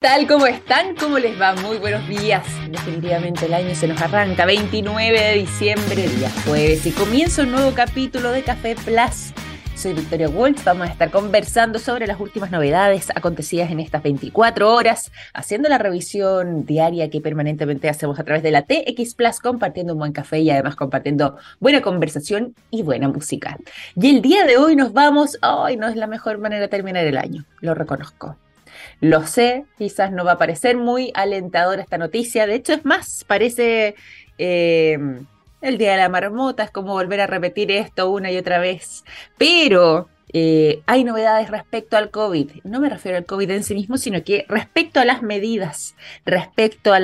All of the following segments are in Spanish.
tal? ¿Cómo están? ¿Cómo les va? Muy buenos días. Definitivamente el año se nos arranca. 29 de diciembre, día jueves, y comienza un nuevo capítulo de Café Plus. Soy Victoria Waltz. Vamos a estar conversando sobre las últimas novedades acontecidas en estas 24 horas, haciendo la revisión diaria que permanentemente hacemos a través de la TX Plus, compartiendo un buen café y además compartiendo buena conversación y buena música. Y el día de hoy nos vamos. Hoy no es la mejor manera de terminar el año, lo reconozco. Lo sé, quizás no va a parecer muy alentadora esta noticia. De hecho, es más, parece eh, el Día de la Marmota, es como volver a repetir esto una y otra vez. Pero eh, hay novedades respecto al COVID. No me refiero al COVID en sí mismo, sino que respecto a las medidas, respecto a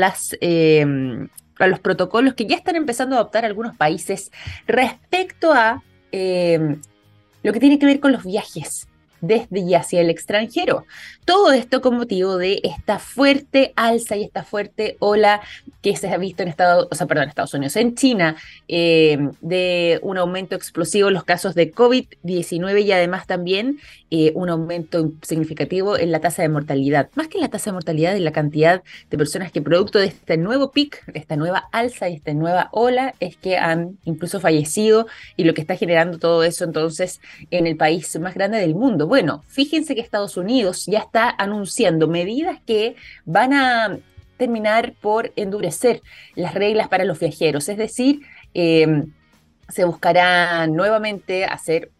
a los protocolos que ya están empezando a adoptar algunos países respecto a lo que tiene que ver con los viajes desde y hacia el extranjero. Todo esto con motivo de esta fuerte alza y esta fuerte ola que se ha visto en Estados, o sea, perdón, Estados Unidos, en China, eh, de un aumento explosivo en los casos de COVID-19 y además también eh, un aumento significativo en la tasa de mortalidad. Más que en la tasa de mortalidad, en la cantidad de personas que producto de este nuevo pic, esta nueva alza y esta nueva ola, es que han incluso fallecido y lo que está generando todo eso entonces en el país más grande del mundo. Fíjense que Estados Unidos ya está anunciando medidas que van a terminar por endurecer las reglas para los viajeros, es decir, em, se buscará nuevamente hacer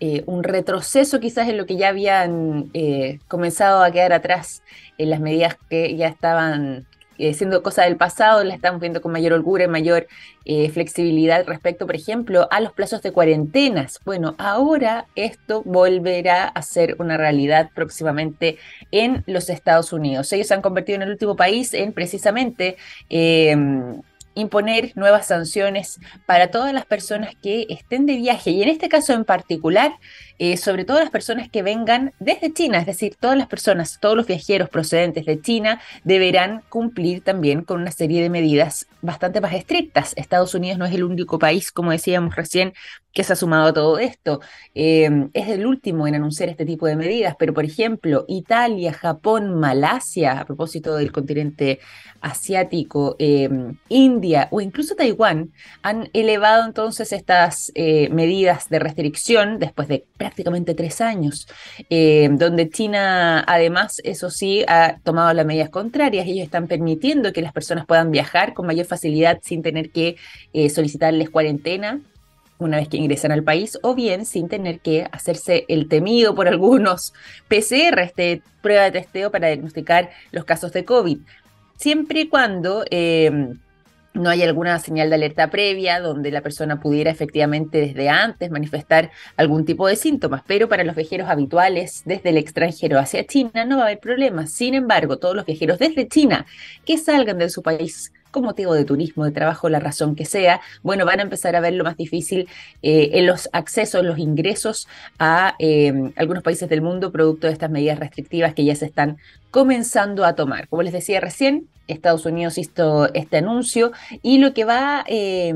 eh, un retroceso quizás en lo que ya habían eh, comenzado a quedar atrás en las medidas que ya estaban eh, siendo cosa del pasado, la estamos viendo con mayor holgura y mayor eh, flexibilidad respecto, por ejemplo, a los plazos de cuarentenas. Bueno, ahora esto volverá a ser una realidad próximamente en los Estados Unidos. Ellos se han convertido en el último país en precisamente... Em, imponer nuevas sanciones para todas las personas que estén de viaje y en este caso en particular eh, sobre todo las personas que vengan desde China, es decir, todas las personas, todos los viajeros procedentes de China deberán cumplir también con una serie de medidas bastante más estrictas. Estados Unidos no es el único país, como decíamos recién, que se ha sumado a todo esto. Eh, es el último en anunciar este tipo de medidas, pero por ejemplo, Italia, Japón, Malasia, a propósito del continente asiático, eh, India o incluso Taiwán, han elevado entonces estas medidas de restricción después de prácticamente tres años, eh, donde China además, eso sí, ha tomado las medidas contrarias. Ellos están permitiendo que las personas puedan viajar con mayor facilidad sin tener que eh, solicitarles cuarentena una vez que ingresan al país, o bien sin tener que hacerse el temido por algunos PCR, este prueba de testeo para diagnosticar los casos de COVID. Siempre y cuando eh, no hay alguna señal de alerta previa donde la persona pudiera efectivamente desde antes manifestar algún tipo de síntomas, pero para los viajeros habituales desde el extranjero hacia China no va a haber problemas. Sin embargo, todos los viajeros desde China que salgan de su país con motivo de turismo, de trabajo, la razón que sea, bueno, van a empezar a ver lo más difícil eh, en los accesos, los ingresos a eh, algunos países del mundo producto de estas medidas restrictivas que ya se están comenzando a tomar. Como les decía recién, Estados Unidos hizo este anuncio y lo que va eh,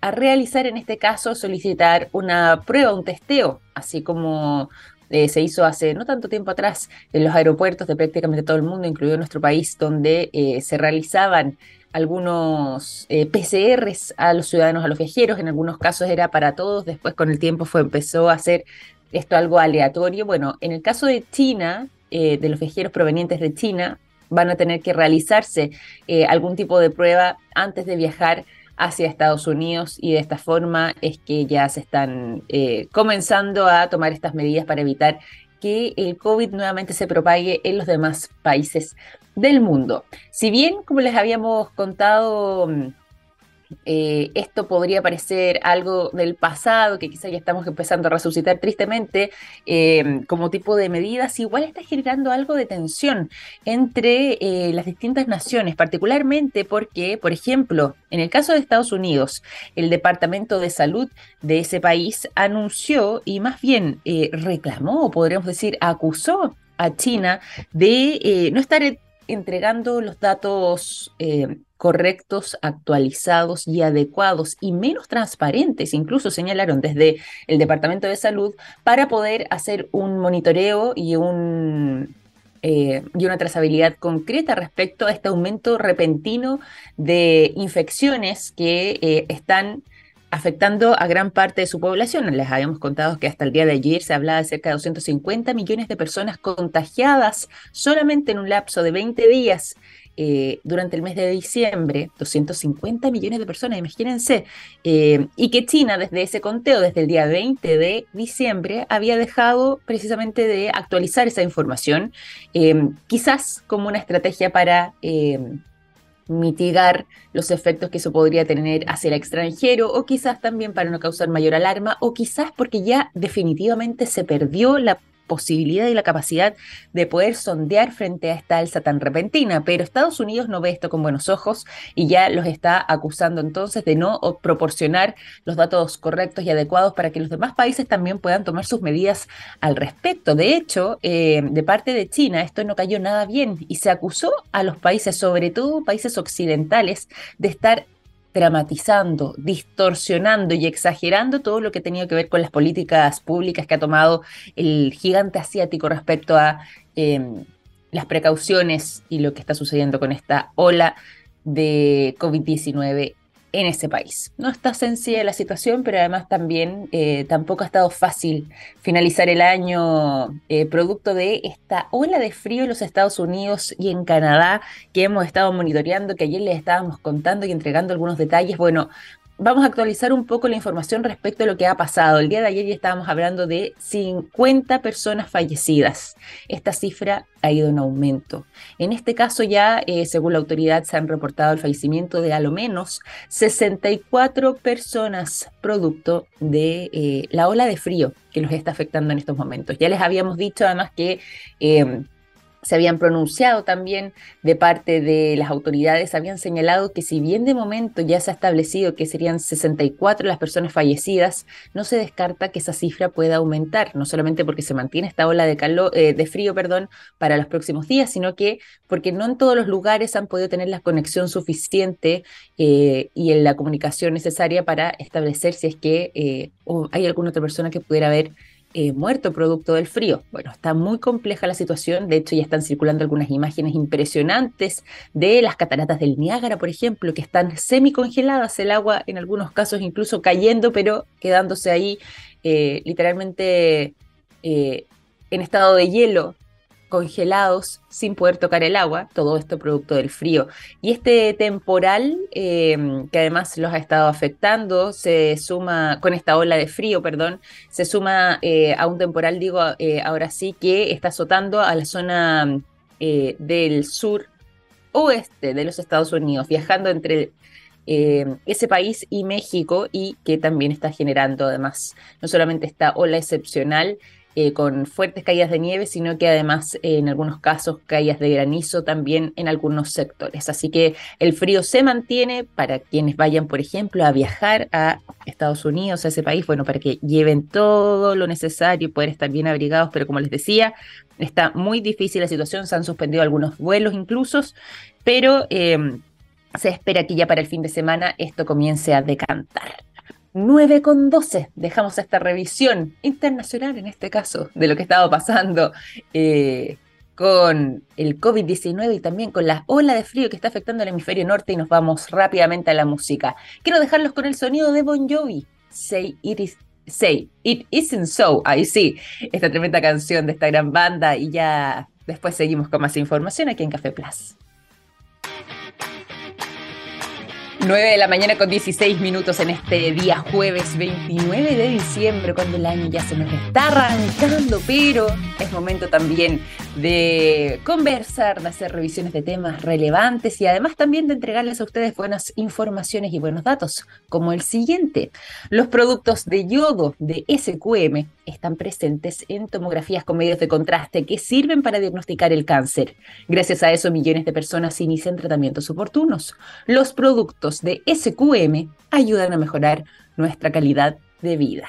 a realizar en este caso es solicitar una prueba, un testeo, así como se hizo hace no tanto tiempo atrás en los aeropuertos de prácticamente todo el mundo, incluido nuestro país, donde se realizaban algunos eh, PCRs a los ciudadanos, a los viajeros, en algunos casos era para todos, después con el tiempo fue, empezó a hacer esto algo aleatorio. Bueno, en el caso de China, eh, de los viajeros provenientes de China, van a tener que realizarse eh, algún tipo de prueba antes de viajar hacia Estados Unidos. Y de esta forma es que ya se están comenzando a tomar estas medidas para evitar que el COVID nuevamente se propague en los demás países del mundo. Si bien, como les habíamos contado, mm, eh, esto podría parecer algo del pasado, que quizá ya estamos empezando a resucitar tristemente eh, como tipo de medidas, igual está generando algo de tensión entre eh, las distintas naciones, particularmente porque, por ejemplo, en el caso de Estados Unidos, el Departamento de Salud de ese país anunció y más bien reclamó, podríamos decir, acusó a China de no estar entregando los datos eh, correctos, actualizados y adecuados y menos transparentes, incluso señalaron desde el Departamento de Salud, para poder hacer un monitoreo y un eh, y una trazabilidad concreta respecto a este aumento repentino de infecciones que eh, están afectando a gran parte de su población. Les habíamos contado que hasta el día de ayer se hablaba de cerca de 250 millones de personas contagiadas solamente en un lapso de 20 días eh, durante el mes de diciembre, 250 millones de personas, imagínense, eh, y que China desde ese conteo, desde el día 20 de diciembre, había dejado precisamente de actualizar esa información, eh, quizás como una estrategia para mitigar los efectos que eso podría tener hacia el extranjero o quizás también para no causar mayor alarma o quizás porque ya definitivamente se perdió la posibilidad y la capacidad de poder sondear frente a esta alza tan repentina, pero Estados Unidos no ve esto con buenos ojos y ya los está acusando entonces de no proporcionar los datos correctos y adecuados para que los demás países también puedan tomar sus medidas al respecto. De hecho, eh, de parte de China esto no cayó nada bien y se acusó a los países, sobre todo países occidentales, de estar dramatizando, distorsionando y exagerando todo lo que tenía que ver con las políticas públicas que ha tomado el gigante asiático respecto a em, las precauciones y lo que está sucediendo con esta ola de COVID-19 en ese país. No está sencilla la situación, pero además también eh, tampoco ha estado fácil finalizar el año eh, producto de esta ola de frío en los Estados Unidos y en Canadá que hemos estado monitoreando, que ayer les estábamos contando y entregando algunos detalles. Bueno, vamos a actualizar un poco la información respecto a lo que ha pasado. El día de ayer ya estábamos hablando de 50 personas fallecidas. Esta cifra ha ido en aumento. En este caso ya, eh, según la autoridad, se han reportado el fallecimiento de a lo menos 64 personas producto de eh, la ola de frío que los está afectando en estos momentos. Ya les habíamos dicho además que... Eh, se habían pronunciado también de parte de las autoridades, habían señalado que si bien de momento ya se ha establecido que serían 64 las personas fallecidas, no se descarta que esa cifra pueda aumentar, no solamente porque se mantiene esta ola de, calor, eh, de frío perdón, para los próximos días, sino que porque no en todos los lugares han podido tener la conexión suficiente eh, y en la comunicación necesaria para establecer si es que eh, hay alguna otra persona que pudiera haber eh, muerto producto del frío. Bueno, está muy compleja la situación, de hecho ya están circulando algunas imágenes impresionantes de las cataratas del Niágara, por ejemplo, que están semicongeladas, el agua en algunos casos incluso cayendo, pero quedándose ahí eh, literalmente eh, en estado de hielo congelados sin poder tocar el agua, todo esto producto del frío. Y este temporal, em, que además los ha estado afectando, se suma, con esta ola de frío, perdón, se suma eh, a un temporal, digo, eh, ahora sí, que está azotando a la zona eh, del sur oeste de los Estados Unidos, viajando entre ese país y México y que también está generando además no solamente esta ola excepcional, eh, con fuertes caídas de nieve, sino que además eh, en algunos casos caídas de granizo también en algunos sectores. Así que el frío se mantiene para quienes vayan, por ejemplo, a viajar a Estados Unidos, a ese país, bueno, para que lleven todo lo necesario y poder estar bien abrigados, pero como les decía, está muy difícil la situación, se han suspendido algunos vuelos incluso, pero em, se espera que ya para el fin de semana esto comience a decantar. 9 con 12. Dejamos esta revisión internacional, en este caso, de lo que estaba pasando eh, con el COVID-19 y también con la ola de frío que está afectando el hemisferio norte y nos vamos rápidamente a la música. Quiero dejarlos con el sonido de Bon Jovi. Say it is. Say, It Isn't So, ahí sí, esta tremenda canción de esta gran banda y ya después seguimos con más información aquí en Café Plus. 9 de la mañana con 16 minutos en este día jueves 29 de diciembre, cuando el año ya se nos está arrancando, pero es momento también de conversar, de hacer revisiones de temas relevantes y además también de entregarles a ustedes buenas informaciones y buenos datos, como el siguiente. Los productos de yodo de SQM están presentes en tomografías con medios de contraste que sirven para diagnosticar el cáncer. Gracias a eso, millones de personas inician tratamientos oportunos. Los productos de SQM ayudan a mejorar nuestra calidad de vida.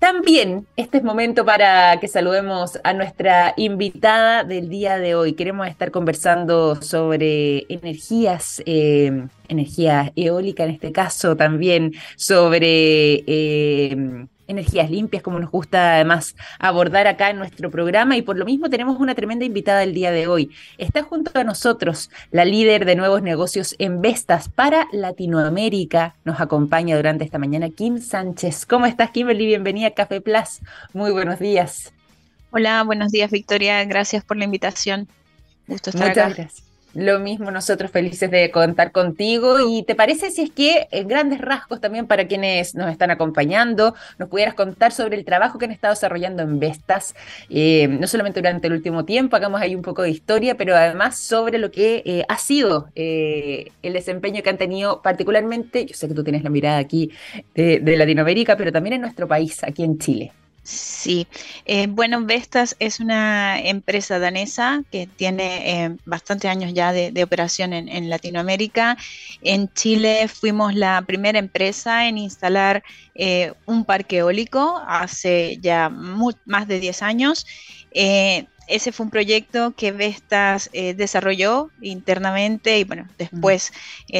También este es momento para que saludemos a nuestra invitada del día de hoy. Queremos estar conversando sobre energías, eh, energía eólica en este caso, también sobre eh, energías limpias, como nos gusta además abordar acá en nuestro programa. Y por lo mismo tenemos una tremenda invitada el día de hoy. Está junto a nosotros la líder de nuevos negocios en Vestas para Latinoamérica. Nos acompaña durante esta mañana Kim Sánchez. ¿Cómo estás, Kimberly? Bienvenida a Café Plus. Muy buenos días. Hola, buenos días, Victoria. Gracias por la invitación. Gusto estar Muchas Gracias. Lo mismo, nosotros felices de contar contigo. ¿Y te parece si es que en grandes rasgos también para quienes nos están acompañando, nos pudieras contar sobre el trabajo que han estado desarrollando en Vestas, eh, no solamente durante el último tiempo, hagamos ahí un poco de historia, pero además sobre lo que eh, ha sido eh, el desempeño que han tenido particularmente, yo sé que tú tienes la mirada aquí de Latinoamérica, pero también en nuestro país, aquí en Chile. Sí, eh, bueno, Vestas es una empresa danesa que tiene eh, bastantes años ya de, operación en, Latinoamérica. En Chile fuimos la primera empresa en instalar eh, un parque eólico hace ya más de 10 años. ese fue un proyecto que Vestas desarrolló internamente y bueno, después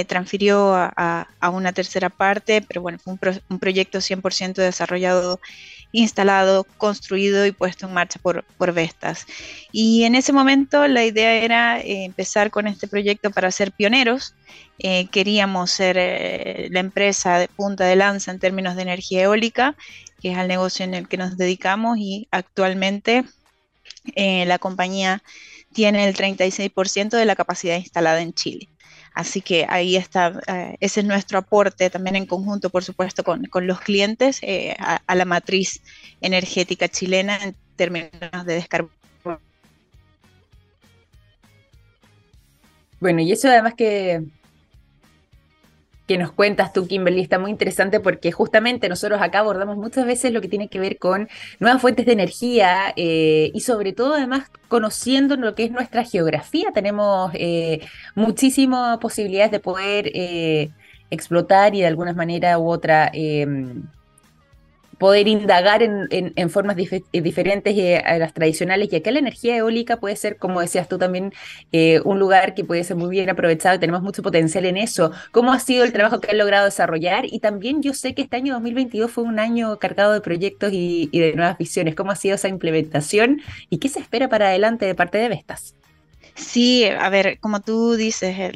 transfirió a, una tercera parte, pero bueno, fue un, un proyecto 100% desarrollado instalado, construido y puesto en marcha por, por Vestas. Y en ese momento la idea era eh, empezar con este proyecto para ser pioneros. Eh, queríamos ser eh, la empresa de punta de lanza en términos de energía eólica, que es el negocio en el que nos dedicamos y actualmente la compañía tiene el 36% de la capacidad instalada en Chile. Así que ahí está, eh, ese es nuestro aporte también en conjunto, por supuesto, con, los clientes eh, a, la matriz energética chilena en términos de descarga. Bueno, y eso además que que nos cuentas tú, Kimberly, está muy interesante porque justamente nosotros acá abordamos muchas veces lo que tiene que ver con nuevas fuentes de energía eh, y sobre todo además conociendo lo que es nuestra geografía. Tenemos eh, muchísimas posibilidades de poder eh, explotar y de alguna manera u otra em, poder indagar en, formas eh, diferentes eh, a las tradicionales, y acá la energía eólica puede ser, como decías tú también, eh, un lugar que puede ser muy bien aprovechado y tenemos mucho potencial en eso. ¿Cómo ha sido el trabajo que han logrado desarrollar? Y también yo sé que este año 2022 fue un año cargado de proyectos y de nuevas visiones. ¿Cómo ha sido esa implementación y qué se espera para adelante de parte de Vestas? Sí, a ver, como tú dices,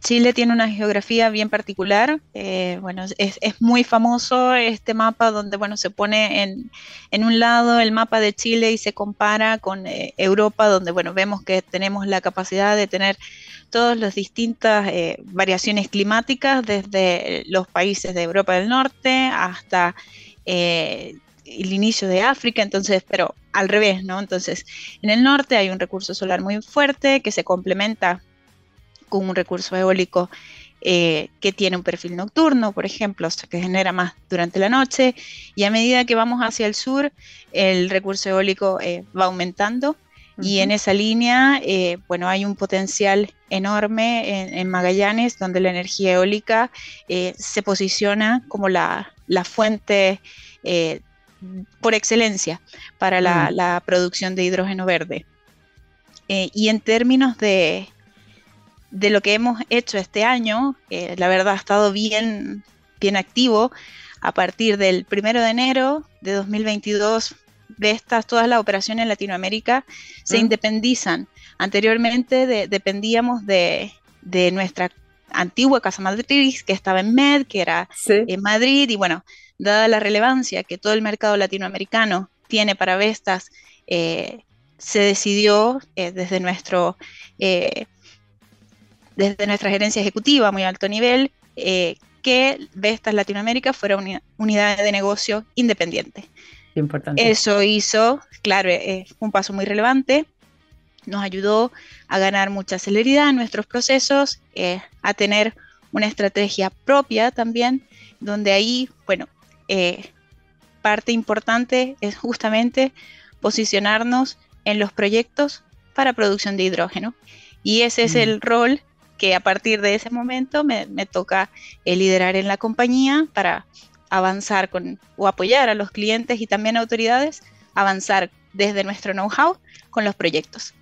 Chile tiene una geografía bien particular. Eh, bueno, es, muy famoso este mapa donde, bueno, se pone en, en, un lado el mapa de Chile y se compara con eh, Europa, donde, bueno, vemos que tenemos la capacidad de tener todas las distintas eh, variaciones climáticas, desde los países de Europa del Norte hasta el inicio de África, entonces, pero al revés, ¿no? Entonces, en el norte hay un recurso solar muy fuerte que se complementa con un recurso eólico eh, que tiene un perfil nocturno, por ejemplo, o sea, que genera más durante la noche, y a medida que vamos hacia el sur, el recurso eólico eh, va aumentando. Y en esa línea, eh, bueno, hay un potencial enorme en, Magallanes, donde la energía eólica se posiciona como la, la fuente por excelencia para la, mm. producción de hidrógeno verde. Eh, y en términos de, de, lo que hemos hecho este año, la verdad ha estado bien, bien activo. A partir del primero de enero de 2022, de estas, todas las operaciones en Latinoamérica se mm. independizan. Anteriormente dependíamos de, de nuestra antigua casa matriz que estaba en MED, que era en Madrid, y bueno, dada la relevancia que todo el mercado latinoamericano tiene para Vestas, eh, se decidió eh, desde, nuestro, eh, desde nuestra gerencia ejecutiva a muy alto nivel que Vestas Latinoamérica fuera una unidad de negocio independiente. Importante. Eso hizo, claro, un paso muy relevante, nos ayudó a ganar mucha celeridad en nuestros procesos, a tener una estrategia propia también, donde ahí, bueno, eh, parte importante es justamente posicionarnos en los proyectos para producción de hidrógeno. Y ese es el mm. rol que a partir de ese momento me, toca eh, liderar en la compañía para avanzar con o apoyar a los clientes y también autoridades, avanzar desde nuestro know-how con los proyectos.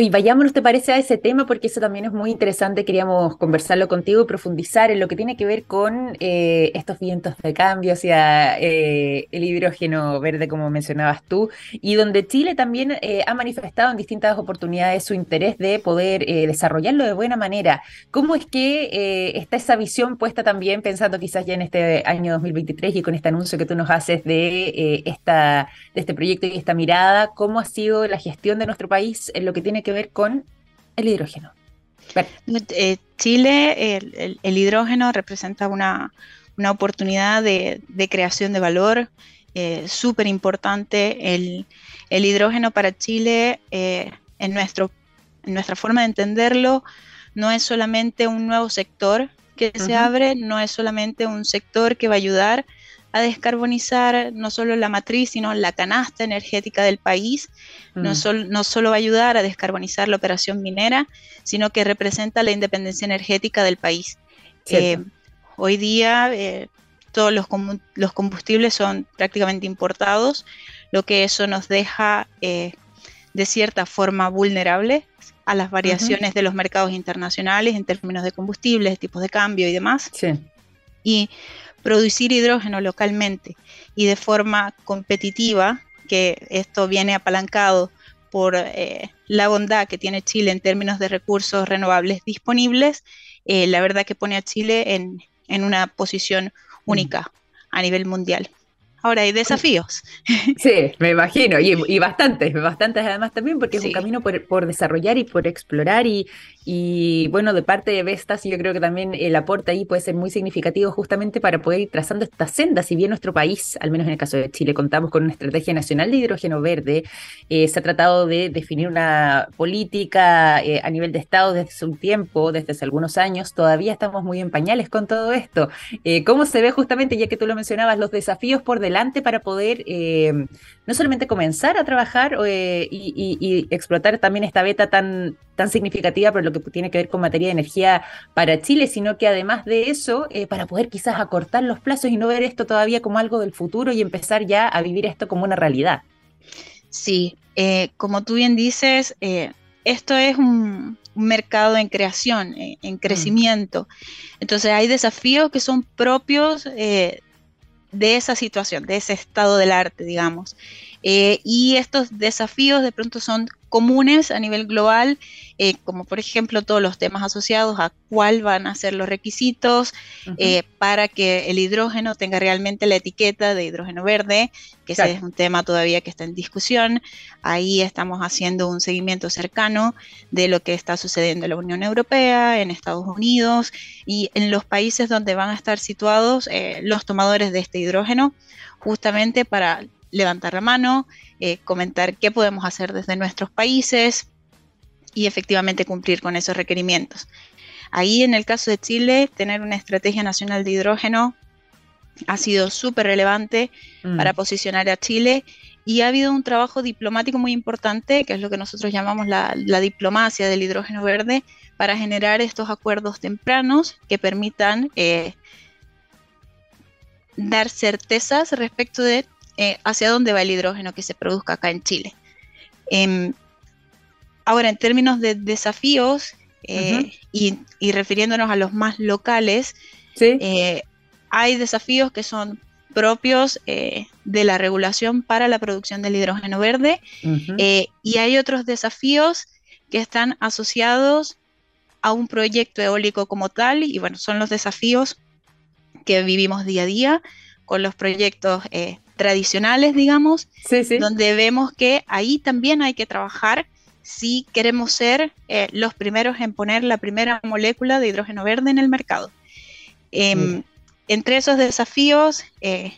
Uy, vayámonos, ¿te parece a ese tema? Porque eso también es muy interesante. Queríamos conversarlo contigo y profundizar en lo que tiene que ver con eh, estos vientos de cambio hacia eh, el hidrógeno verde, como mencionabas tú, y donde Chile también eh, ha manifestado en distintas oportunidades su interés de poder desarrollarlo de buena manera. ¿Cómo es que está esa visión puesta también, pensando quizás ya en este año 2023 y con este anuncio que tú nos haces de, esta, de este proyecto y esta mirada? ¿Cómo ha sido la gestión de nuestro país en lo que tiene que ver con el hidrógeno. Eh, Chile, el, hidrógeno representa una, oportunidad de, creación de valor eh, súper importante. El, hidrógeno para Chile, eh, en, nuestro, en nuestra forma de entenderlo, no es solamente un nuevo sector que se abre, no es solamente un sector que va a ayudar a descarbonizar no solo la matriz, sino la canasta energética del país. No, mm. no solo va a ayudar a descarbonizar la operación minera, sino que representa la independencia energética del país. Eh, hoy día eh, todos los, los, combustibles son prácticamente importados, lo que eso nos deja eh, de cierta forma vulnerable a las variaciones de los mercados internacionales en términos de combustibles, tipos de cambio y demás. Sí. Y producir hidrógeno localmente y de forma competitiva, que esto viene apalancado por eh, la bondad que tiene Chile en términos de recursos renovables disponibles, eh, la verdad que pone a Chile en, en una posición mm. única a nivel mundial. Ahora hay desafíos. Sí, me imagino, y, bastantes, bastantes además también, porque es un camino por, desarrollar y por explorar, y, y bueno, de parte de Vestas, yo creo que también el aporte ahí puede ser muy significativo justamente para poder ir trazando esta senda, si bien nuestro país, al menos en el caso de Chile, contamos con una estrategia nacional de hidrógeno verde, eh, se ha tratado de definir una política eh, a nivel de Estado desde hace un tiempo, desde hace algunos años, todavía estamos muy en pañales con todo esto. Eh, ¿Cómo se ve justamente, ya que tú lo mencionabas, los desafíos por delante para poder no solamente comenzar a trabajar y, explotar también esta beta tan, tan significativa, pero lo que tiene que ver con materia de energía para Chile, sino que además de eso, eh, para poder quizás acortar los plazos y no ver esto todavía como algo del futuro y empezar ya a vivir esto como una realidad. Sí, eh, como tú bien dices, eh, esto es un, mercado en creación, en, crecimiento. Entonces hay desafíos que son propios de esa situación, de ese estado del arte, digamos. Y estos desafíos de pronto son comunes a nivel global, eh, como por ejemplo todos los temas asociados a cuál van a ser los requisitos eh, para que el hidrógeno tenga realmente la etiqueta de hidrógeno verde, que ese es un tema todavía que está en discusión. Ahí estamos haciendo un seguimiento cercano de lo que está sucediendo en la Unión Europea, en Estados Unidos y en los países donde van a estar situados eh, los tomadores de este hidrógeno, justamente para levantar la mano, eh, comentar qué podemos hacer desde nuestros países y efectivamente cumplir con esos requerimientos. Ahí en el caso de Chile, tener una estrategia nacional de hidrógeno ha sido súper relevante mm. para posicionar a Chile y ha habido un trabajo diplomático muy importante, que es lo que nosotros llamamos la, diplomacia del hidrógeno verde, para generar estos acuerdos tempranos que permitan eh, dar certezas respecto de eh, hacia dónde va el hidrógeno que se produzca acá en Chile. Em, ahora, en términos de desafíos eh, y, refiriéndonos a los más locales, eh, hay desafíos que son propios de la regulación para la producción del hidrógeno verde y hay otros desafíos que están asociados a un proyecto eólico como tal y bueno, son los desafíos que vivimos día a día con los proyectos tradicionales, digamos, donde vemos que ahí también hay que trabajar si queremos ser eh, los primeros en poner la primera molécula de hidrógeno verde en el mercado. Em, entre esos desafíos, eh,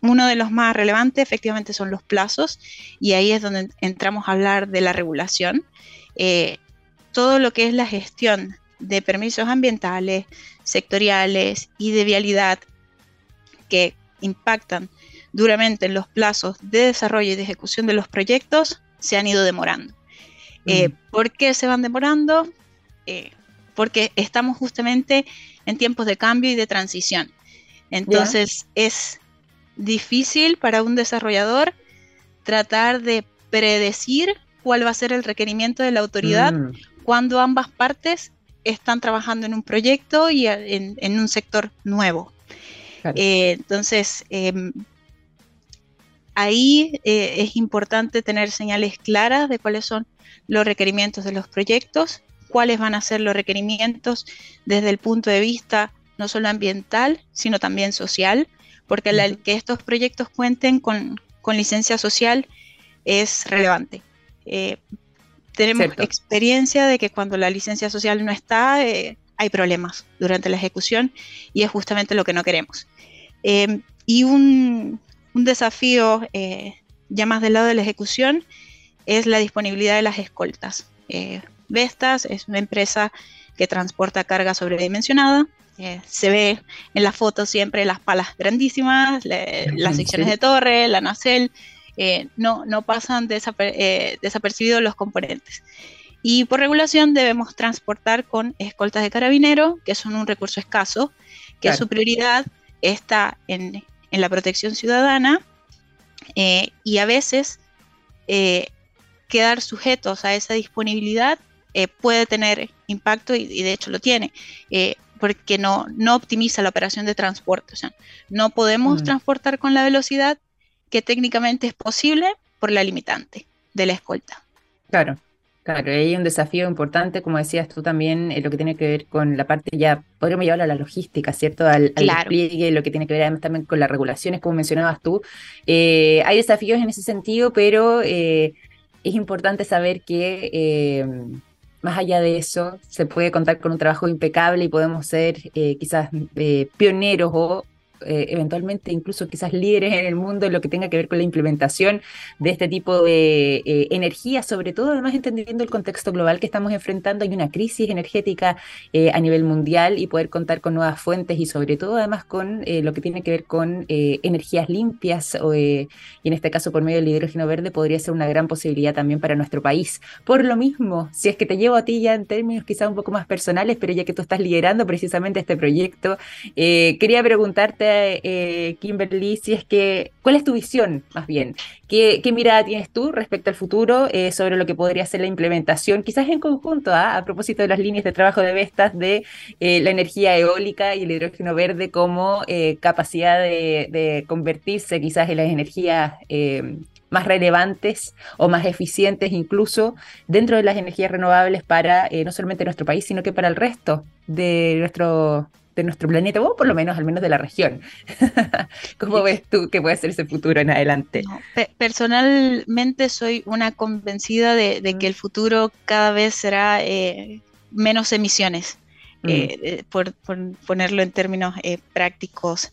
uno de los más relevantes efectivamente son los plazos y ahí es donde entramos a hablar de la regulación. Eh, todo lo que es la gestión de permisos ambientales, sectoriales y de vialidad que impactan duramente los plazos de desarrollo y de ejecución de los proyectos se han ido demorando. Eh, mm. ¿Por qué se van demorando? Eh, porque estamos justamente en tiempos de cambio y de transición. Entonces es difícil para un desarrollador tratar de predecir cuál va a ser el requerimiento de la autoridad mm. cuando ambas partes están trabajando en un proyecto y en, un sector nuevo. Eh, entonces, em, ahí eh, es importante tener señales claras de cuáles son los requerimientos de los proyectos, cuáles van a ser los requerimientos desde el punto de vista no solo ambiental, sino también social, porque que estos proyectos cuenten con, licencia social es relevante. Eh, tenemos experiencia de que cuando la licencia social no está, eh, hay problemas durante la ejecución y es justamente lo que no queremos. y un, un desafío eh, ya más del lado de la ejecución es la disponibilidad de las escoltas. Eh, Vestas es una empresa que transporta carga sobredimensionada. Eh, se ve en la foto siempre las palas grandísimas, las secciones de torre, la nacel, no, no pasan desapercibidos los componentes. Y por regulación debemos transportar con escoltas de carabinero, que son un recurso escaso, que su prioridad está en en la protección ciudadana eh, y a veces eh, quedar sujetos a esa disponibilidad eh, puede tener impacto y, de hecho lo tiene, porque no, no optimiza la operación de transporte. O sea, no podemos mm. transportar con la velocidad que técnicamente es posible por la limitante de la escolta. Claro. Claro, hay un desafío importante, como decías tú también, en lo que tiene que ver con la parte ya, podríamos llevarlo a la logística, ¿cierto? Al, despliegue, lo que tiene que ver además también con las regulaciones, como mencionabas tú. Eh, hay desafíos en ese sentido, pero eh, es importante saber que eh, más allá de eso, se puede contar con un trabajo impecable y podemos ser quizás pioneros o eh, eventualmente incluso quizás líderes en el mundo en lo que tenga que ver con la implementación de este tipo de eh, energía, sobre todo además entendiendo el contexto global que estamos enfrentando, hay una crisis energética eh, a nivel mundial y poder contar con nuevas fuentes y sobre todo además con lo que tiene que ver con energías limpias y en este caso por medio del hidrógeno verde podría ser una gran posibilidad también para nuestro país. Por lo mismo, si es que te llevo a ti ya en términos quizás un poco más personales, pero ya que tú estás liderando precisamente este proyecto, quería preguntarte eh, Kimberly, si es que, ¿cuál es tu visión más bien? ¿Qué, mirada tienes tú respecto al futuro eh, sobre lo que podría ser la implementación, quizás en conjunto, ¿ah? a propósito de las líneas de trabajo de Vestas, de eh, la energía eólica y el hidrógeno verde como capacidad de, convertirse quizás en las energías más relevantes o más eficientes incluso dentro de las energías renovables para no solamente nuestro país, sino que para el resto de nuestro de nuestro planeta, o por lo menos al menos de la región. ¿Cómo ves tú que puede ser ese futuro en adelante? personalmente soy una convencida de, que el futuro cada vez será eh, menos emisiones, mm. eh, eh, por, ponerlo en términos prácticos.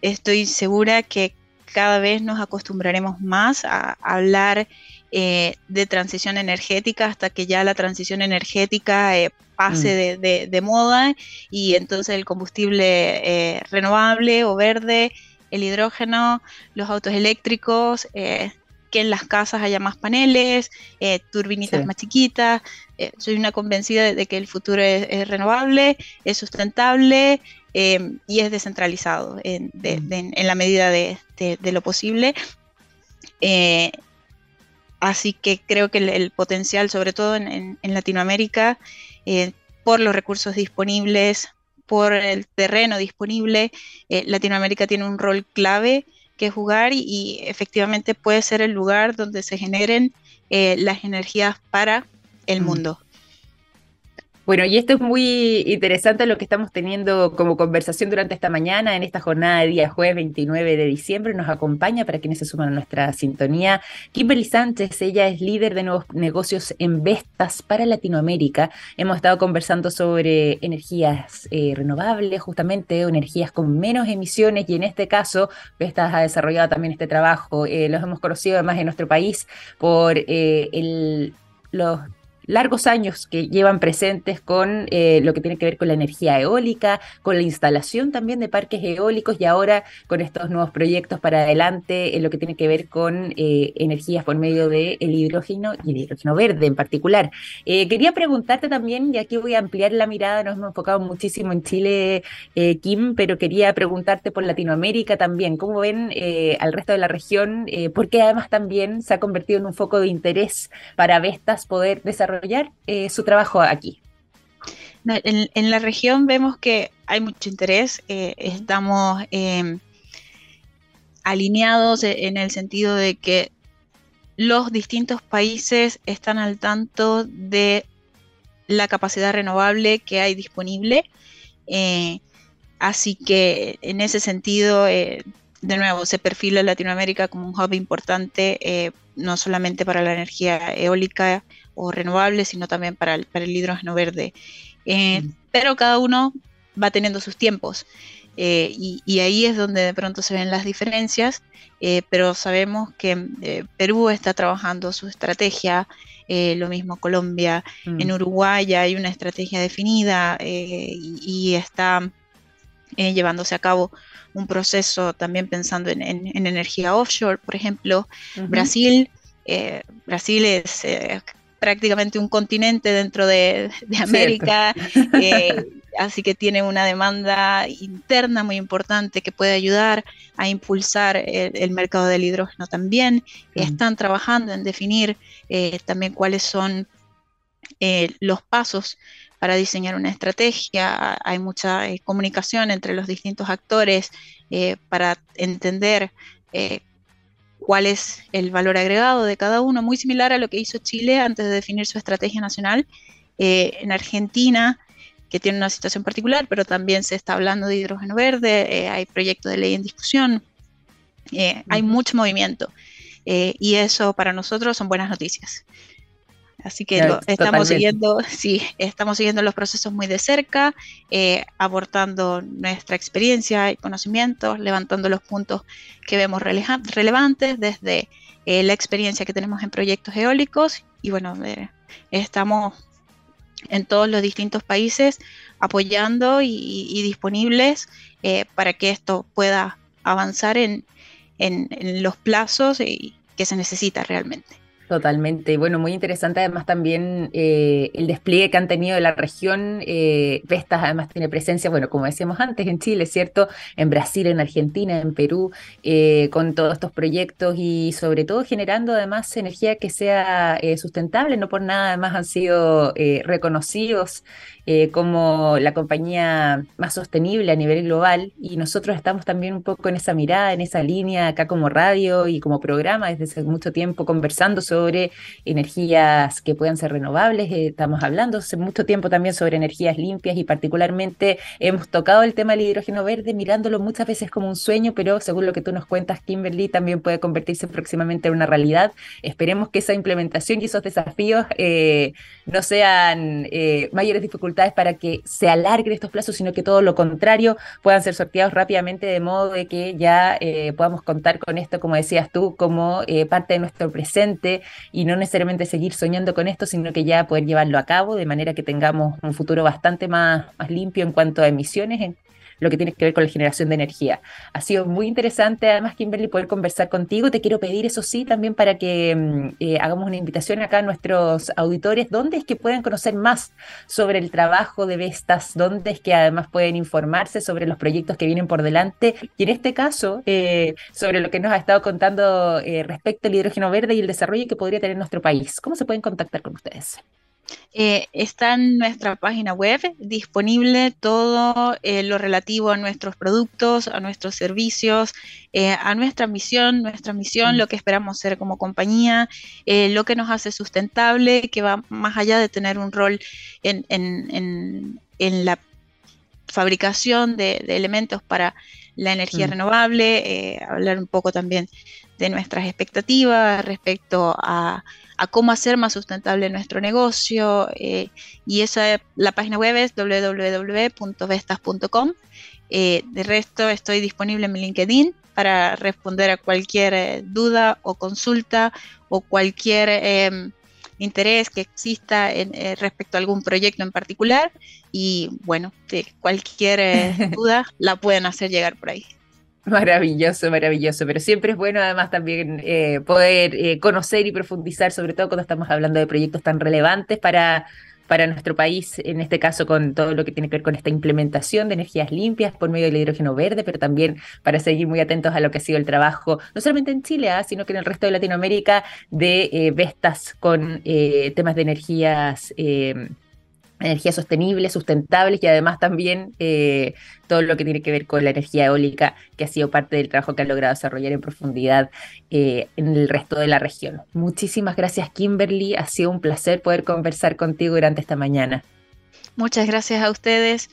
estoy segura que cada vez nos acostumbraremos más a hablar de transición energética hasta que ya la transición energética pase mm. de, moda y entonces el combustible eh, renovable o verde, el hidrógeno, los autos eléctricos, eh, que en las casas haya más paneles, eh, turbinitas más chiquitas. soy una convencida de, que el futuro es, renovable, es sustentable y es descentralizado en, mm. la medida de, lo posible. Así que creo que el, potencial, sobre todo en Latinoamérica, eh, por los recursos disponibles, por el terreno disponible. Eh, Latinoamérica tiene un rol clave que jugar y, efectivamente puede ser el lugar donde se generen eh, las energías para el mm. mundo. Bueno, y esto es muy interesante lo que estamos teniendo como conversación durante esta mañana, en esta jornada de día jueves 29 de diciembre. Nos acompaña, para quienes se suman a nuestra sintonía, Kimberly Sánchez. Ella es líder de nuevos negocios en Vestas para Latinoamérica. Hemos estado conversando sobre energías eh, renovables, justamente, energías con menos emisiones, y en este caso, Vestas ha desarrollado también este trabajo. Eh, los hemos conocido además en nuestro país por eh, el, los largos años que llevan presentes con eh, lo que tiene que ver con la energía eólica, con la instalación también de parques eólicos y ahora con estos nuevos proyectos para adelante en lo que tiene que ver con eh, energías por medio del hidrógeno y el hidrógeno verde en particular. quería preguntarte también, y aquí voy a ampliar la mirada, nos hemos enfocado muchísimo en Chile, Kim, pero quería preguntarte por Latinoamérica también, ¿cómo ven al resto de la región? porque además también se ha convertido en un foco de interés para Vestas poder desarrollar eh, su trabajo aquí. En, la región vemos que hay mucho interés, eh, estamos em, alineados e, en el sentido de que los distintos países están al tanto de la capacidad renovable que hay disponible. Eh, así que en ese sentido de nuevo, se perfila Latinoamérica como un hub importante, eh, no solamente para la energía eólica o renovable, sino también para el, hidrógeno verde. Eh, mm. Pero cada uno va teniendo sus tiempos. Eh, y, ahí es donde de pronto se ven las diferencias, pero sabemos que Perú está trabajando su estrategia, lo mismo Colombia, mm. en Uruguay hay una estrategia definida y, está llevándose a cabo un proceso también pensando en, energía offshore, por ejemplo. Brasil, eh, Brasil es eh, prácticamente un continente dentro de, América, eh, así que tiene una demanda interna muy importante que puede ayudar a impulsar el, mercado del hidrógeno también. Están trabajando en definir también cuáles son los pasos para diseñar una estrategia, hay mucha eh, comunicación entre los distintos actores eh, para entender eh, cuál es el valor agregado de cada uno, muy similar a lo que hizo Chile antes de definir su estrategia nacional. en Argentina, que tiene una situación particular, pero también se está hablando de hidrógeno verde, hay proyectos de ley en discusión, hay mucho movimiento. y eso para nosotros son buenas noticias. Así que estamos siguiendo, sí, estamos siguiendo los procesos muy de cerca, eh, abortando nuestra experiencia y conocimientos, levantando los puntos que vemos relevantes desde eh, la experiencia que tenemos en proyectos eólicos y bueno, eh, estamos en todos los distintos países apoyando y, disponibles para que esto pueda avanzar en, en los plazos que se necesita realmente. Totalmente. Bueno, muy interesante además también eh, el despliegue que han tenido de la región. Eh, Vestas además tiene presencia, bueno, como decíamos antes, en Chile, ¿cierto? En Brasil, en Argentina, en Perú, eh, con todos estos proyectos y sobre todo generando además energía que sea sustentable. No por nada además han sido reconocidos eh, como la compañía más sostenible a nivel global y nosotros estamos también un poco en esa mirada, en esa línea acá como radio y como programa desde hace mucho tiempo conversando sobre energías que puedan ser renovables, eh, estamos hablando hace mucho tiempo también sobre energías limpias y particularmente hemos tocado el tema del hidrógeno verde mirándolo muchas veces como un sueño, pero según lo que tú nos cuentas, Kimberly, también puede convertirse próximamente en una realidad. Esperemos que esa implementación y esos desafíos eh, no sean mayores dificultades para que se alarguen estos plazos, sino que todo lo contrario puedan ser sorteados rápidamente de modo de que ya eh, podamos contar con esto, como decías tú, como eh, parte de nuestro presente y no necesariamente seguir soñando con esto, sino que ya poder llevarlo a cabo de manera que tengamos un futuro bastante más, más limpio en cuanto a emisiones en, lo que tiene que ver con la generación de energía. Ha sido muy interesante, además, Kimberly, poder conversar contigo. Te quiero pedir, eso sí, también para que mm, eh, hagamos una invitación acá a nuestros auditores, dónde es que pueden conocer más sobre el trabajo de Vestas, dónde es que además pueden informarse sobre los proyectos que vienen por delante y en este caso, eh, sobre lo que nos ha estado contando eh, respecto al hidrógeno verde y el desarrollo que podría tener nuestro país. ¿Cómo se pueden contactar con ustedes? Eh, está en nuestra página web disponible todo eh, lo relativo a nuestros productos, a nuestros servicios, eh, a nuestra misión, nuestra misión, mm. lo que esperamos ser como compañía, lo que nos hace sustentable, que va más allá de tener un rol en, la fabricación de, elementos para la energía mm. renovable, hablar un poco también de nuestras expectativas respecto a a cómo hacer más sustentable nuestro negocio. Eh, y esa, la página web es www.vestas.com. Eh, de resto, estoy disponible en mi LinkedIn para responder a cualquier eh, duda o consulta o cualquier em, interés que exista en, eh, respecto a algún proyecto en particular y bueno, de cualquier eh, duda la pueden hacer llegar por ahí. Maravilloso, maravilloso, pero siempre es bueno además también eh, poder conocer y profundizar, sobre todo cuando estamos hablando de proyectos tan relevantes para para nuestro país, en este caso con todo lo que tiene que ver con esta implementación de energías limpias por medio del hidrógeno verde, pero también para seguir muy atentos a lo que ha sido el trabajo, no solamente en Chile, ¿ah? sino que en el resto de Latinoamérica, de eh, Vestas con eh, temas de energías. Energías sostenibles, sustentables y además también eh, todo lo que tiene que ver con la energía eólica, que ha sido parte del trabajo que han logrado desarrollar en profundidad eh, en el resto de la región. Muchísimas gracias, Kimberly. Ha sido un placer poder conversar contigo durante esta mañana. Muchas gracias a ustedes.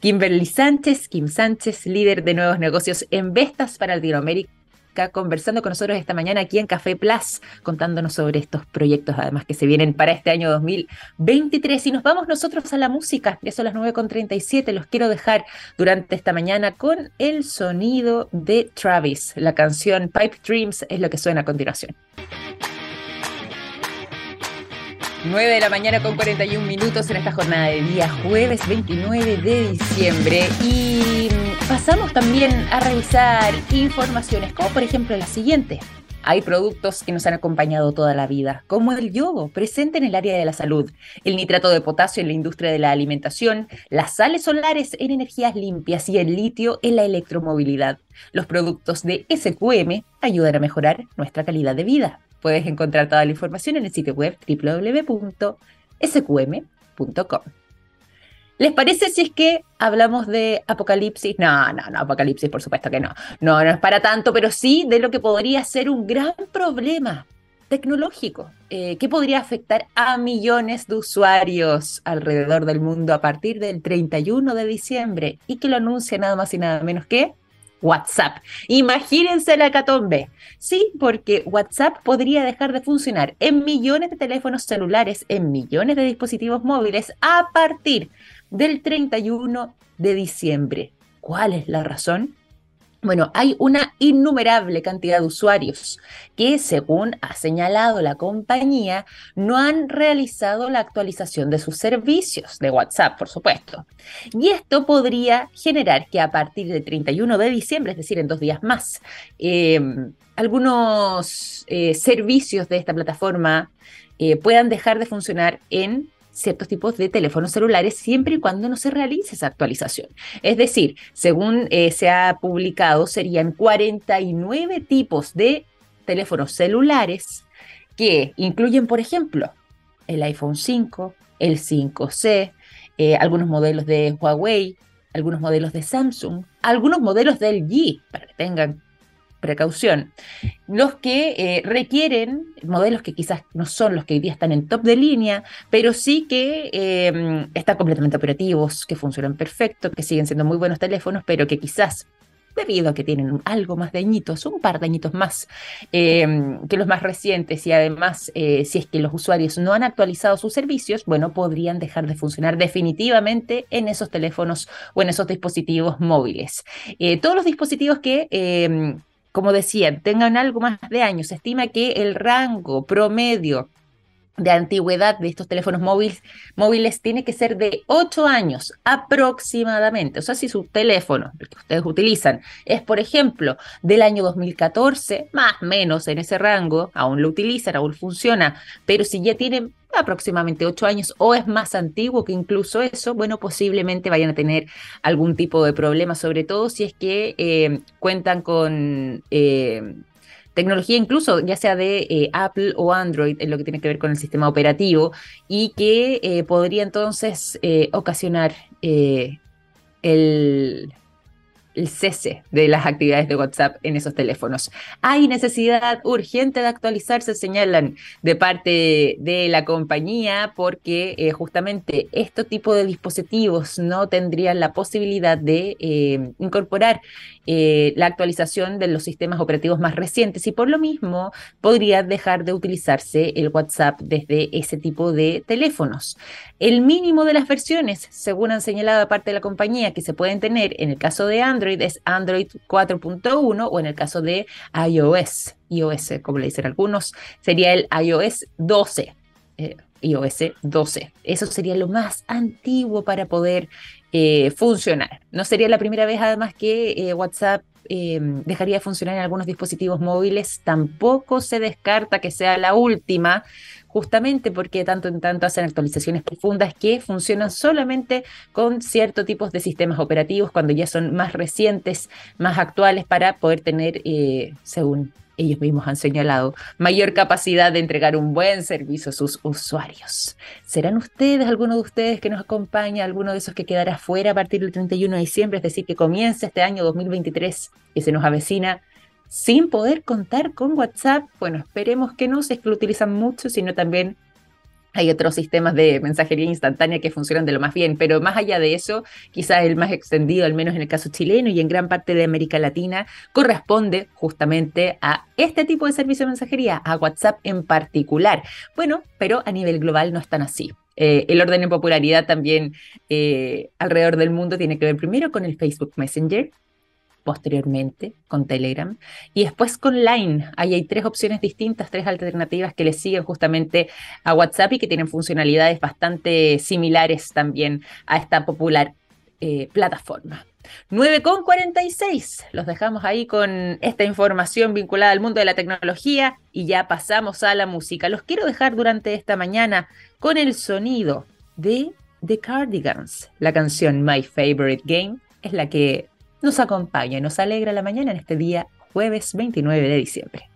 Kimberly Sánchez, Kim Sánchez, líder de nuevos negocios en Vestas para Latinoamérica conversando con nosotros esta mañana aquí en Café Plus, contándonos sobre estos proyectos además que se vienen para este año 2023. Y nos vamos nosotros a la música, ya son las 9.37, los quiero dejar durante esta mañana con el sonido de Travis. La canción Pipe Dreams es lo que suena a continuación. 9 de la mañana con 41 minutos en esta jornada de día jueves 29 de diciembre y pasamos también a revisar informaciones como por ejemplo la siguiente. Hay productos que nos han acompañado toda la vida, como el yodo, presente en el área de la salud, el nitrato de potasio en la industria de la alimentación, las sales solares en energías limpias y el litio en la electromovilidad. Los productos de SQM ayudan a mejorar nuestra calidad de vida. Puedes encontrar toda la información en el sitio web www.sqm.com. ¿Les parece si es que hablamos de apocalipsis? No, no, no, apocalipsis por supuesto que no. No, no es para tanto, pero sí de lo que podría ser un gran problema tecnológico eh, que podría afectar a millones de usuarios alrededor del mundo a partir del 31 de diciembre y que lo anuncia nada más y nada menos que WhatsApp. Imagínense la catombe. Sí, porque WhatsApp podría dejar de funcionar en millones de teléfonos celulares, en millones de dispositivos móviles a partir del 31 de diciembre. ¿Cuál es la razón? Bueno, hay una innumerable cantidad de usuarios que, según ha señalado la compañía, no han realizado la actualización de sus servicios de WhatsApp, por supuesto. Y esto podría generar que a partir del 31 de diciembre, es decir, en dos días más, em, algunos eh, servicios de esta plataforma eh, puedan dejar de funcionar en ciertos tipos de teléfonos celulares siempre y cuando no se realice esa actualización. Es decir, según eh, se ha publicado, serían 49 tipos de teléfonos celulares que incluyen, por ejemplo, el iPhone 5, el 5C, eh, algunos modelos de Huawei, algunos modelos de Samsung, algunos modelos de LG, para que tengan precaución, los que eh, requieren modelos que quizás no son los que hoy día están en top de línea, pero sí que eh, están completamente operativos, que funcionan perfecto, que siguen siendo muy buenos teléfonos, pero que quizás debido a que tienen algo más de añitos, un par de añitos más eh, que los más recientes y además si es que los usuarios no han actualizado sus servicios, bueno, podrían dejar de funcionar definitivamente en esos teléfonos o en esos dispositivos móviles. todos los dispositivos que como decía, tengan algo más de años. Se estima que el rango promedio de antigüedad de estos teléfonos móviles, móviles tiene que ser de 8 años aproximadamente. O sea, si su teléfono, el que ustedes utilizan, es, por ejemplo, del año 2014, más o menos en ese rango, aún lo utilizan, aún funciona, pero si ya tiene aproximadamente 8 años o es más antiguo que incluso eso, bueno, posiblemente vayan a tener algún tipo de problema, sobre todo si es que eh, cuentan con... Eh, tecnología incluso ya sea de eh, Apple o Android en lo que tiene que ver con el sistema operativo y que eh, podría entonces eh, ocasionar el cese de las actividades de WhatsApp en esos teléfonos. Hay necesidad urgente de actualizarse, señalan de parte de la compañía, porque justamente este tipo de dispositivos no tendrían la posibilidad de incorporar eh, la actualización de los sistemas operativos más recientes y por lo mismo podría dejar de utilizarse el WhatsApp desde ese tipo de teléfonos. El mínimo de las versiones, según han señalado parte de la compañía, que se pueden tener en el caso de Android, es Android 4.1 o en el caso de iOS, iOS, como le dicen algunos, sería el iOS 12. Eh, iOS 12. Eso sería lo más antiguo para poder eh, funcionar. No sería la primera vez además que eh, WhatsApp dejaría de funcionar en algunos dispositivos móviles. Tampoco se descarta que sea la última justamente porque tanto en tanto hacen actualizaciones profundas que funcionan solamente con ciertos tipos de sistemas operativos cuando ya son más recientes, más actuales para poder tener, eh, según ellos mismos han señalado, mayor capacidad de entregar un buen servicio a sus usuarios. ¿Serán ustedes, alguno de ustedes que nos acompaña, alguno de esos que quedará fuera a partir del 31 de diciembre, es decir, que comienza este año 2023 y se nos avecina sin poder contar con WhatsApp. Bueno, esperemos que no, se es que lo utilizan mucho, sino también hay otros sistemas de mensajería instantánea que funcionan de lo más bien, pero más allá de eso, quizás el más extendido, al menos en el caso chileno y en gran parte de América Latina, corresponde justamente a este tipo de servicio de mensajería, a WhatsApp en particular. Bueno, pero a nivel global no es tan así. Eh, el orden en popularidad también eh, alrededor del mundo tiene que ver primero con el Facebook Messenger, posteriormente con Telegram y después con Line. Ahí hay tres opciones distintas, tres alternativas que le siguen justamente a WhatsApp y que tienen funcionalidades bastante similares también a esta popular eh, plataforma. 9,46. Los dejamos ahí con esta información vinculada al mundo de la tecnología y ya pasamos a la música. Los quiero dejar durante esta mañana con el sonido de The Cardigans. La canción My Favorite Game es la que nos acompaña y nos alegra la mañana en este día jueves 29 de diciembre.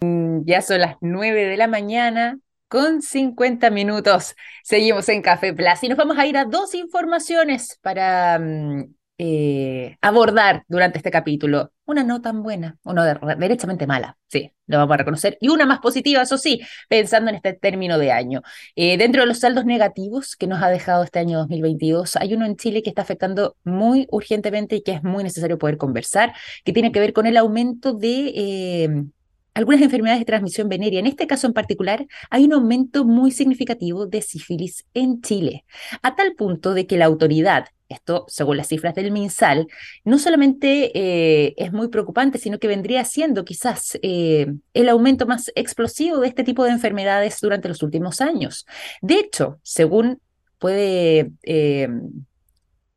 Ya son las 9 de la mañana con 50 minutos. Seguimos en Café Plus y nos vamos a ir a dos informaciones para mm, eh, abordar durante este capítulo. Una no tan buena, una derechamente mala, sí, lo vamos a reconocer, y una más positiva, eso sí, pensando en este término de año. Eh, dentro de los saldos negativos que nos ha dejado este año 2022, hay uno en Chile que está afectando muy urgentemente y que es muy necesario poder conversar, que tiene que ver con el aumento de... Eh, algunas enfermedades de transmisión venérea. En este caso en particular, hay un aumento muy significativo de sífilis en Chile, a tal punto de que la autoridad esto según las cifras del MinSal, no solamente eh, es muy preocupante, sino que vendría siendo quizás eh, el aumento más explosivo de este tipo de enfermedades durante los últimos años. De hecho, según puede eh,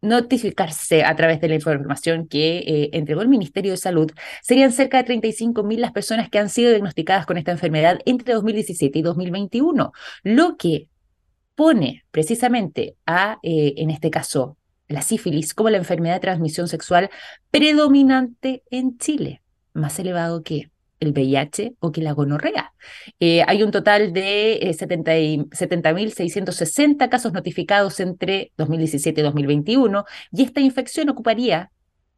notificarse a través de la información que entregó el Ministerio de Salud, serían cerca de 35 mil las personas que han sido diagnosticadas con esta enfermedad entre 2017 y 2021, lo que pone precisamente a, en este caso, la sífilis como la enfermedad de transmisión sexual predominante en Chile, más elevado que el VIH o que la gonorrea. Eh, hay un total de 70.660 eh, casos notificados entre 2017 y 2021 y esta infección ocuparía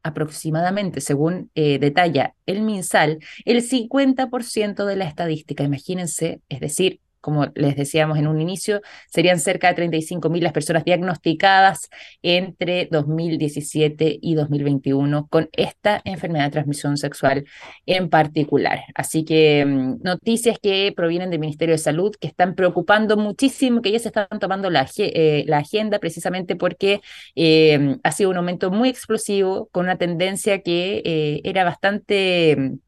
aproximadamente, según eh, detalla el MinSal, el 50% de la estadística. Imagínense, es decir, como les decíamos en un inicio, serían cerca de 35.000 las personas diagnosticadas entre 2017 y 2021 con esta enfermedad de transmisión sexual en particular. Así que mm, noticias que provienen del Ministerio de Salud que están preocupando muchísimo, que ya se están tomando la, eh, agenda precisamente porque eh, ha sido un aumento muy explosivo con una tendencia que eh, era bastante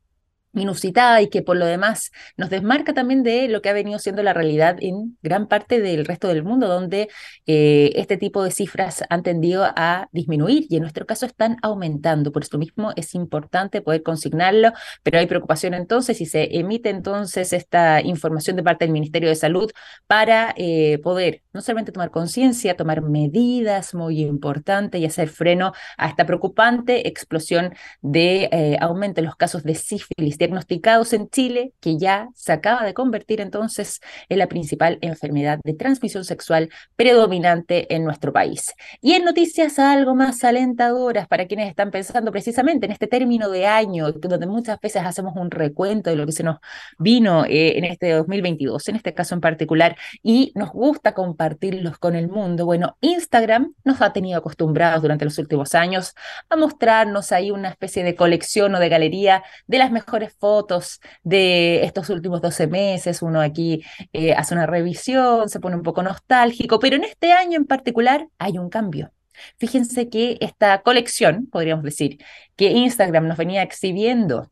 inusitada y que por lo demás nos desmarca también de lo que ha venido siendo la realidad en gran parte del resto del mundo, donde eh, este tipo de cifras han tendido a disminuir y en nuestro caso están aumentando. Por esto mismo es importante poder consignarlo, pero hay preocupación entonces y se emite entonces esta información de parte del Ministerio de Salud para eh, poder no solamente tomar conciencia, tomar medidas muy importantes y hacer freno a esta preocupante explosión de eh, aumento en los casos de sífilis diagnosticados en Chile, que ya se acaba de convertir entonces en la principal enfermedad de transmisión sexual predominante en nuestro país. Y en noticias algo más alentadoras para quienes están pensando precisamente en este término de año, donde muchas veces hacemos un recuento de lo que se nos vino eh, en este 2022, en este caso en particular, y nos gusta compartirlos con el mundo. Bueno, Instagram nos ha tenido acostumbrados durante los últimos años a mostrarnos ahí una especie de colección o de galería de las mejores fotos de estos últimos 12 meses, uno aquí eh, hace una revisión, se pone un poco nostálgico, pero en este año en particular hay un cambio. Fíjense que esta colección, podríamos decir, que Instagram nos venía exhibiendo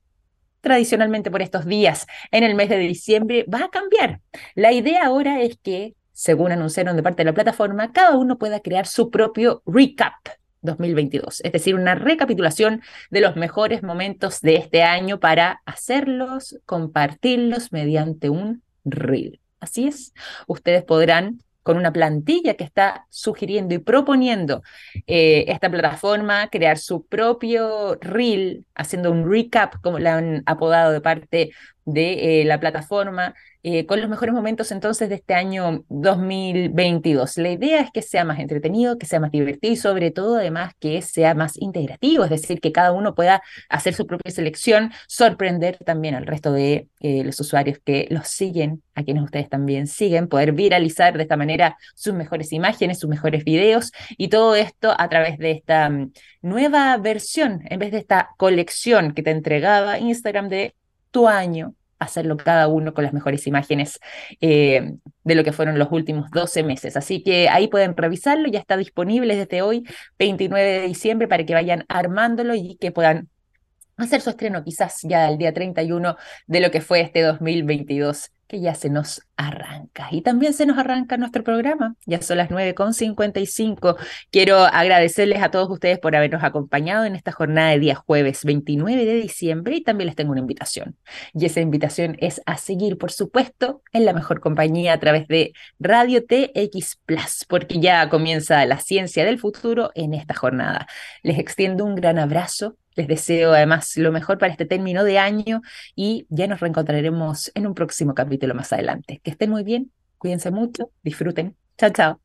tradicionalmente por estos días en el mes de diciembre, va a cambiar. La idea ahora es que, según anunciaron de parte de la plataforma, cada uno pueda crear su propio recap 2022, es decir, una recapitulación de los mejores momentos de este año para hacerlos, compartirlos mediante un reel. Así es, ustedes podrán con una plantilla que está sugiriendo y proponiendo eh, esta plataforma, crear su propio reel, haciendo un recap, como la han apodado de parte de eh, la plataforma, eh, con los mejores momentos entonces de este año 2022. La idea es que sea más entretenido, que sea más divertido y sobre todo además que sea más integrativo, es decir, que cada uno pueda hacer su propia selección, sorprender también al resto de eh, los usuarios que los siguen, a quienes ustedes también siguen, poder viralizar de esta manera sus mejores imágenes, sus mejores videos y todo esto a través de esta mm, nueva versión, en vez de esta colección que te entregaba Instagram de tu año, hacerlo cada uno con las mejores imágenes eh, de lo que fueron los últimos 12 meses. Así que ahí pueden revisarlo, ya está disponible desde hoy, 29 de diciembre, para que vayan armándolo y que puedan hacer su estreno quizás ya el día 31 de lo que fue este 2022 que ya se nos arranca. Y también se nos arranca nuestro programa. Ya son las 9.55. Quiero agradecerles a todos ustedes por habernos acompañado en esta jornada de día jueves 29 de diciembre y también les tengo una invitación. Y esa invitación es a seguir, por supuesto, en la mejor compañía a través de Radio TX Plus, porque ya comienza la ciencia del futuro en esta jornada. Les extiendo un gran abrazo les deseo además lo mejor para este término de año y ya nos reencontraremos en un próximo capítulo más adelante. Que estén muy bien, cuídense mucho, disfruten. Chao, chao.